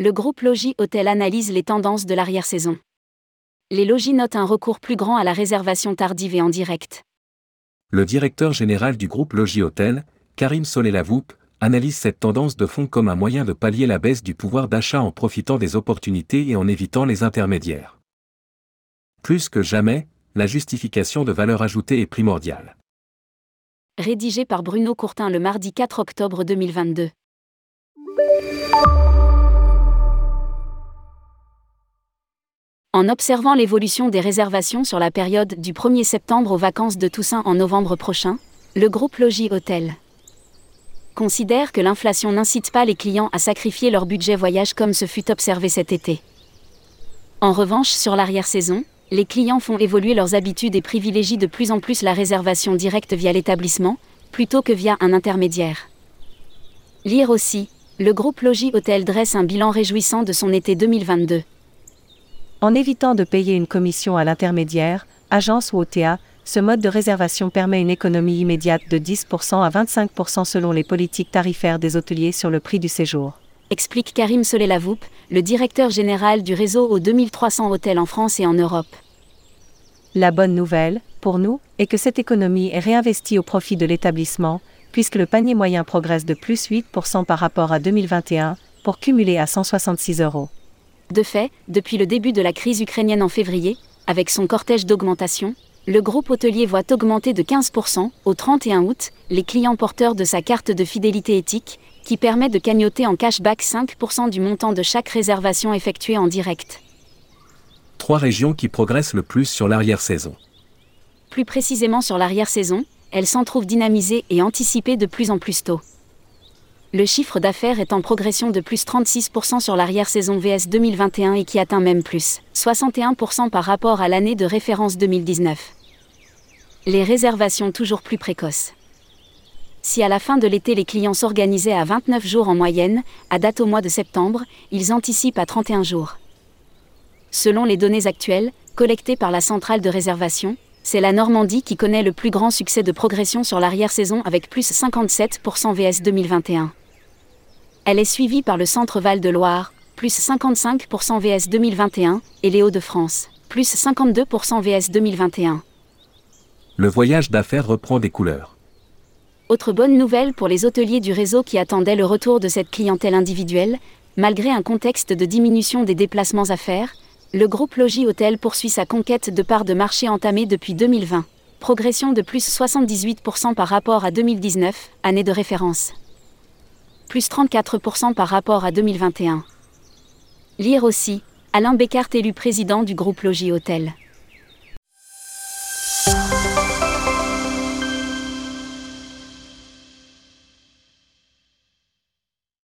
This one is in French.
le groupe Logis Hôtel analyse les tendances de l'arrière-saison. Les logis notent un recours plus grand à la réservation tardive et en direct. Le directeur général du groupe Logis Hôtel, Karim Solé-Lavoupe, analyse cette tendance de fond comme un moyen de pallier la baisse du pouvoir d'achat en profitant des opportunités et en évitant les intermédiaires. Plus que jamais, la justification de valeur ajoutée est primordiale. Rédigé par Bruno Courtin le mardi 4 octobre 2022. En observant l'évolution des réservations sur la période du 1er septembre aux vacances de Toussaint en novembre prochain, le groupe Logis Hôtel considère que l'inflation n'incite pas les clients à sacrifier leur budget voyage comme ce fut observé cet été. En revanche, sur l'arrière-saison, les clients font évoluer leurs habitudes et privilégient de plus en plus la réservation directe via l'établissement, plutôt que via un intermédiaire. Lire aussi, le groupe Logis Hôtel dresse un bilan réjouissant de son été 2022. En évitant de payer une commission à l'intermédiaire, agence ou OTA, ce mode de réservation permet une économie immédiate de 10% à 25% selon les politiques tarifaires des hôteliers sur le prix du séjour. Explique Karim Solé-Lavoupe, le directeur général du réseau aux 2300 hôtels en France et en Europe. La bonne nouvelle, pour nous, est que cette économie est réinvestie au profit de l'établissement, puisque le panier moyen progresse de plus 8% par rapport à 2021, pour cumuler à 166 euros. De fait, depuis le début de la crise ukrainienne en février, avec son cortège d'augmentation, le groupe hôtelier voit augmenter de 15% au 31 août les clients porteurs de sa carte de fidélité éthique, qui permet de cagnoter en cashback 5% du montant de chaque réservation effectuée en direct. Trois régions qui progressent le plus sur l'arrière-saison. Plus précisément sur l'arrière-saison, elles s'en trouvent dynamisées et anticipées de plus en plus tôt le chiffre d'affaires est en progression de plus 36% sur l'arrière-saison VS 2021 et qui atteint même plus 61% par rapport à l'année de référence 2019. Les réservations toujours plus précoces. Si à la fin de l'été les clients s'organisaient à 29 jours en moyenne, à date au mois de septembre, ils anticipent à 31 jours. Selon les données actuelles, collectées par la centrale de réservation, c'est la Normandie qui connaît le plus grand succès de progression sur l'arrière-saison avec plus 57% VS 2021. Elle est suivie par le Centre Val de Loire, plus 55% VS 2021, et les Hauts-de-France, plus 52% VS 2021. Le voyage d'affaires reprend des couleurs. Autre bonne nouvelle pour les hôteliers du réseau qui attendaient le retour de cette clientèle individuelle, malgré un contexte de diminution des déplacements à faire, le groupe Logis Hôtel poursuit sa conquête de parts de marché entamée depuis 2020. Progression de plus 78% par rapport à 2019, année de référence plus 34% par rapport à 2021. Lire aussi, Alain Bécart élu président du groupe Logis Hôtel.